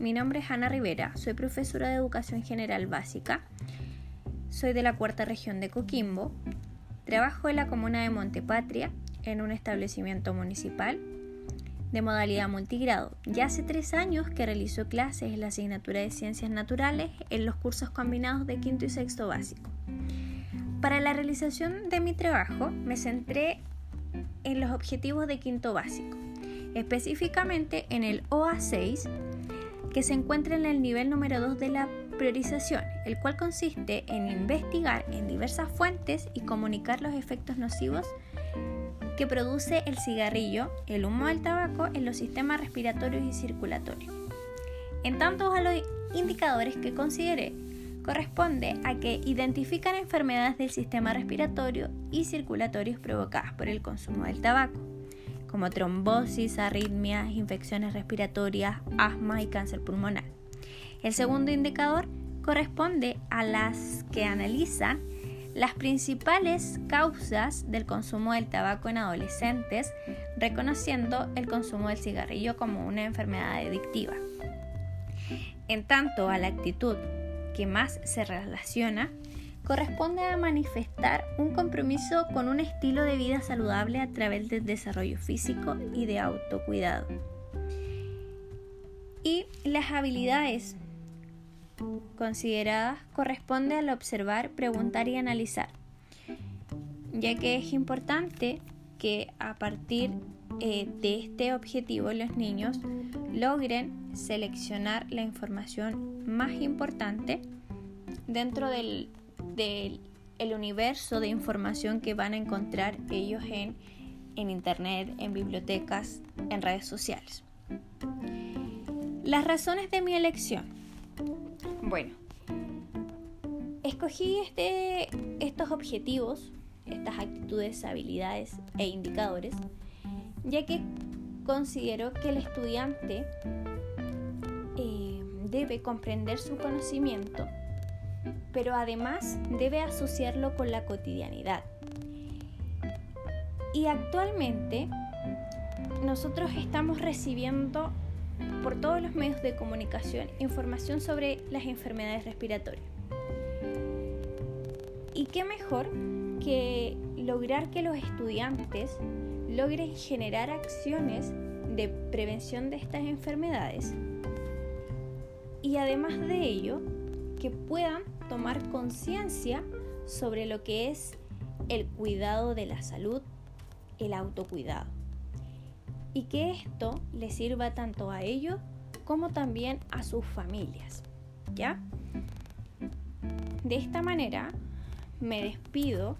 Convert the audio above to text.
Mi nombre es Ana Rivera, soy profesora de Educación General Básica, soy de la cuarta región de Coquimbo, trabajo en la comuna de Montepatria en un establecimiento municipal de modalidad multigrado. Ya hace tres años que realizo clases en la asignatura de Ciencias Naturales en los cursos combinados de quinto y sexto básico. Para la realización de mi trabajo me centré en los objetivos de quinto básico, específicamente en el OA6, que se encuentra en el nivel número 2 de la priorización, el cual consiste en investigar en diversas fuentes y comunicar los efectos nocivos que produce el cigarrillo, el humo del tabaco en los sistemas respiratorios y circulatorios. En tanto a los indicadores que consideré, corresponde a que identifican enfermedades del sistema respiratorio y circulatorios provocadas por el consumo del tabaco, como trombosis, arritmias, infecciones respiratorias, asma y cáncer pulmonar. El segundo indicador corresponde a las que analizan las principales causas del consumo del tabaco en adolescentes, reconociendo el consumo del cigarrillo como una enfermedad adictiva. En tanto a la actitud que más se relaciona, corresponde a manifestar un compromiso con un estilo de vida saludable a través del desarrollo físico y de autocuidado. Y las habilidades consideradas corresponde al observar, preguntar y analizar, ya que es importante que a partir eh, de este objetivo los niños logren seleccionar la información más importante dentro del, del el universo de información que van a encontrar ellos en, en internet, en bibliotecas, en redes sociales. Las razones de mi elección. Bueno, escogí este, estos objetivos, estas actitudes, habilidades e indicadores, ya que considero que el estudiante eh, debe comprender su conocimiento, pero además debe asociarlo con la cotidianidad. Y actualmente nosotros estamos recibiendo por todos los medios de comunicación información sobre las enfermedades respiratorias. ¿Y qué mejor que lograr que los estudiantes logren generar acciones de prevención de estas enfermedades y además de ello que puedan tomar conciencia sobre lo que es el cuidado de la salud, el autocuidado y que esto les sirva tanto a ellos como también a sus familias. ¿Ya? De esta manera me despido